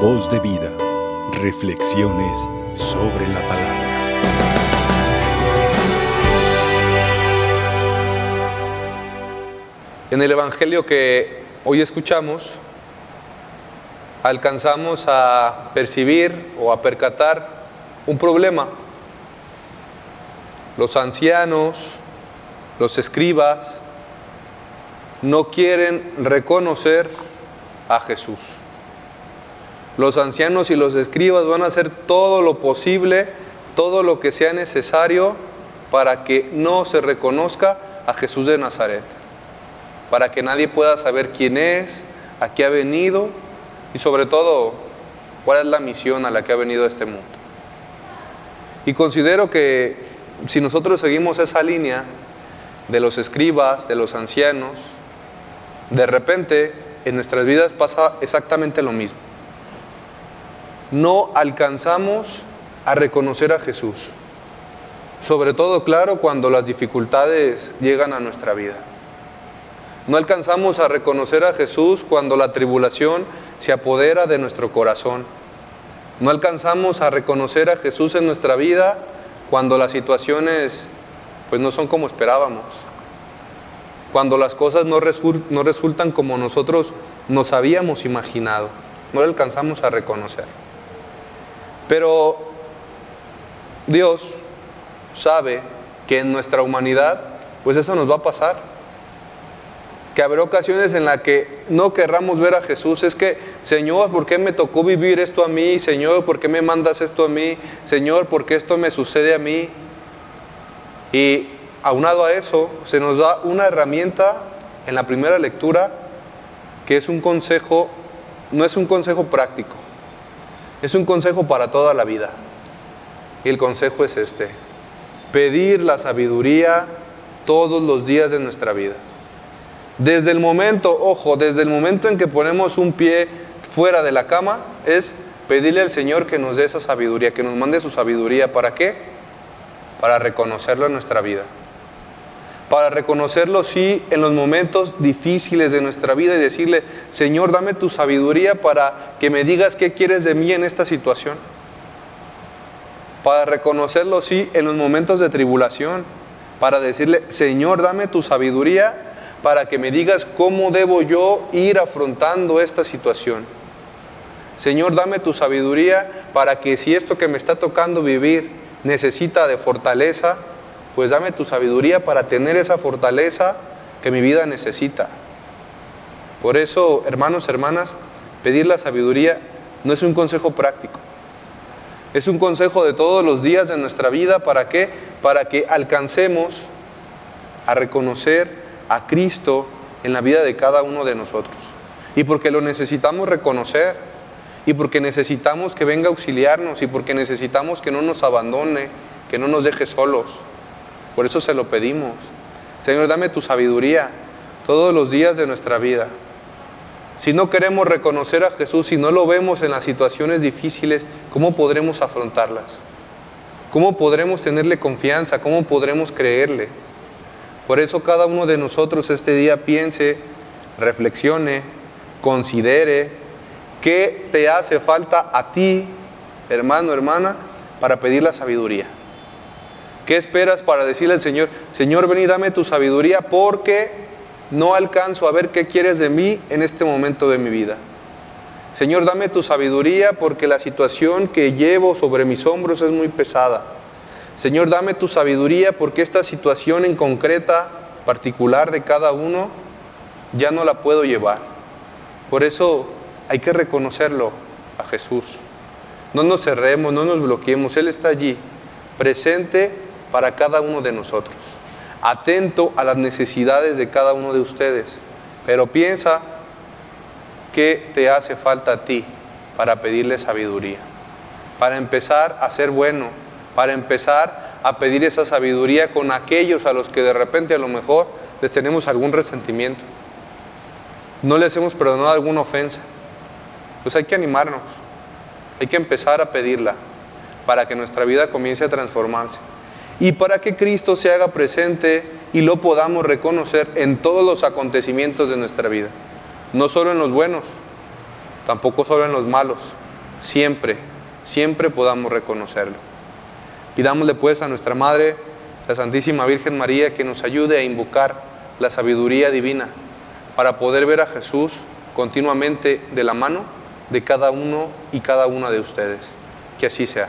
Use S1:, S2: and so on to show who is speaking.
S1: Voz de vida. Reflexiones sobre la palabra.
S2: En el Evangelio que hoy escuchamos, alcanzamos a percibir o a percatar un problema. Los ancianos, los escribas, no quieren reconocer a Jesús. Los ancianos y los escribas van a hacer todo lo posible, todo lo que sea necesario para que no se reconozca a Jesús de Nazaret, para que nadie pueda saber quién es, a qué ha venido y sobre todo cuál es la misión a la que ha venido a este mundo. Y considero que si nosotros seguimos esa línea de los escribas, de los ancianos, de repente en nuestras vidas pasa exactamente lo mismo. No alcanzamos a reconocer a Jesús. Sobre todo, claro, cuando las dificultades llegan a nuestra vida. No alcanzamos a reconocer a Jesús cuando la tribulación se apodera de nuestro corazón. No alcanzamos a reconocer a Jesús en nuestra vida cuando las situaciones pues no son como esperábamos cuando las cosas no, resultan como nosotros nos habíamos imaginado, no lo alcanzamos a reconocer. Pero Dios sabe que en nuestra humanidad, pues eso nos va a pasar. Que habrá ocasiones en las que no querramos ver a Jesús. Es que, Señor, ¿por qué me tocó vivir esto a mí? Señor, ¿por qué me mandas esto a mí? Señor, ¿por qué esto me sucede a mí? Y aunado a eso, se nos da una herramienta en la primera lectura que es un consejo, no es un consejo práctico, es un consejo para toda la vida. Y el consejo es este, pedir la sabiduría todos los días de nuestra vida. Desde el momento, ojo, desde el momento en que ponemos un pie fuera de la cama, es pedirle al Señor que nos dé esa sabiduría, que nos mande su sabiduría. ¿Para qué? Para reconocerlo en nuestra vida para reconocerlo sí en los momentos difíciles de nuestra vida y decirle, Señor, dame tu sabiduría para que me digas qué quieres de mí en esta situación. Para reconocerlo sí en los momentos de tribulación, para decirle, Señor, dame tu sabiduría para que me digas cómo debo yo ir afrontando esta situación. Señor, dame tu sabiduría para que si esto que me está tocando vivir necesita de fortaleza, pues dame tu sabiduría para tener esa fortaleza que mi vida necesita. Por eso, hermanos, hermanas, pedir la sabiduría no es un consejo práctico. Es un consejo de todos los días de nuestra vida. ¿Para qué? Para que alcancemos a reconocer a Cristo en la vida de cada uno de nosotros. Y porque lo necesitamos reconocer. Y porque necesitamos que venga a auxiliarnos. Y porque necesitamos que no nos abandone, que no nos deje solos. Por eso se lo pedimos. Señor, dame tu sabiduría todos los días de nuestra vida. Si no queremos reconocer a Jesús, si no lo vemos en las situaciones difíciles, ¿cómo podremos afrontarlas? ¿Cómo podremos tenerle confianza? ¿Cómo podremos creerle? Por eso cada uno de nosotros este día piense, reflexione, considere qué te hace falta a ti, hermano, hermana, para pedir la sabiduría. ¿Qué esperas para decirle al Señor, Señor, ven y dame tu sabiduría porque no alcanzo a ver qué quieres de mí en este momento de mi vida? Señor, dame tu sabiduría porque la situación que llevo sobre mis hombros es muy pesada. Señor, dame tu sabiduría porque esta situación en concreta, particular de cada uno, ya no la puedo llevar. Por eso hay que reconocerlo a Jesús. No nos cerremos, no nos bloqueemos. Él está allí, presente para cada uno de nosotros, atento a las necesidades de cada uno de ustedes, pero piensa qué te hace falta a ti para pedirle sabiduría, para empezar a ser bueno, para empezar a pedir esa sabiduría con aquellos a los que de repente a lo mejor les tenemos algún resentimiento, no les hemos perdonado alguna ofensa. Pues hay que animarnos, hay que empezar a pedirla para que nuestra vida comience a transformarse y para que Cristo se haga presente y lo podamos reconocer en todos los acontecimientos de nuestra vida. No solo en los buenos, tampoco solo en los malos, siempre, siempre podamos reconocerlo. Pidámosle pues a nuestra Madre, la Santísima Virgen María, que nos ayude a invocar la sabiduría divina para poder ver a Jesús continuamente de la mano de cada uno y cada una de ustedes. Que así sea.